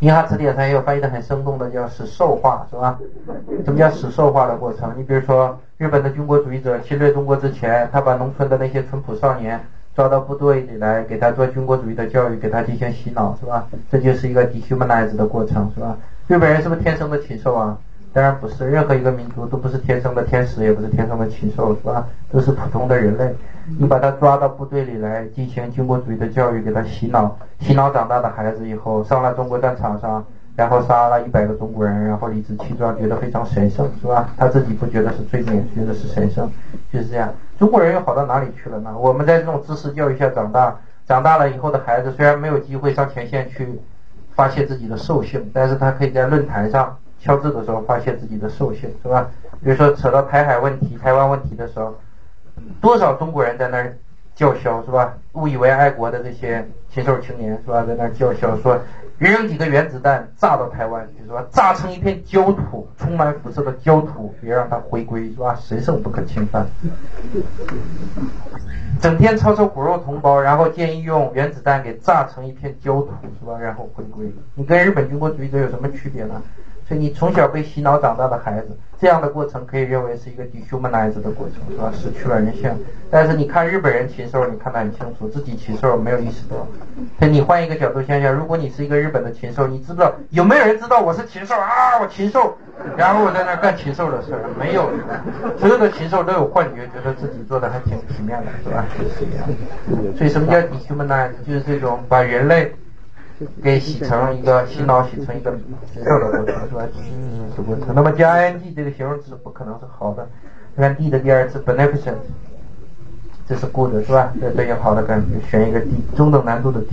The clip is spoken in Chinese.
银行词典上也有翻译的很生动的，叫使兽化，是吧？什么叫使兽化的过程？你比如说，日本的军国主义者侵略中国之前，他把农村的那些淳朴少年抓到部队里来，给他做军国主义的教育，给他进行洗脑，是吧？这就是一个 dehumanize 的过程，是吧？日本人是不是天生的禽兽啊？当然不是，任何一个民族都不是天生的天使，也不是天生的禽兽，是吧？都是普通的人类。你把他抓到部队里来进行军国主义的教育，给他洗脑，洗脑长大的孩子以后上了中国战场上，然后杀了一百个中国人，然后理直气壮，觉得非常神圣，是吧？他自己不觉得是罪孽，觉得是神圣，就是这样。中国人又好到哪里去了呢？我们在这种知识教育下长大，长大了以后的孩子虽然没有机会上前线去发泄自己的兽性，但是他可以在论坛上敲字的时候发泄自己的兽性，是吧？比如说扯到台海问题、台湾问题的时候。多少中国人在那儿叫嚣是吧？误以为爱国的这些禽兽青年是吧？在那儿叫嚣说扔几个原子弹炸到台湾，是吧？炸成一片焦土，充满辐射的焦土，别让它回归是吧？神圣不可侵犯。整天吵吵骨肉同胞，然后建议用原子弹给炸成一片焦土是吧？然后回归。你跟日本军国主义者有什么区别呢？所以你从小被洗脑长大的孩子，这样的过程可以认为是一个 dehumanize 的过程，是吧？失去了人性。但是你看日本人禽兽，你看得很清楚，自己禽兽没有意识到。所以你换一个角度想想，如果你是一个日本的禽兽，你知道有没有人知道我是禽兽啊？我禽兽，然后我在那干禽兽的事儿，没有。所有的禽兽都有幻觉，觉得自己做的还挺体面的，是吧？就是这样。所以什么叫 dehumanize？就是这种把人类。给洗成一个洗脑，洗成一个禽兽的过程，是吧？嗯，的过程。那么加 ing 这个形容词不可能是好的。看 D 的第二次 beneficent，这是 good，是吧？这对应好的感觉，选一个 D 中等难度的题。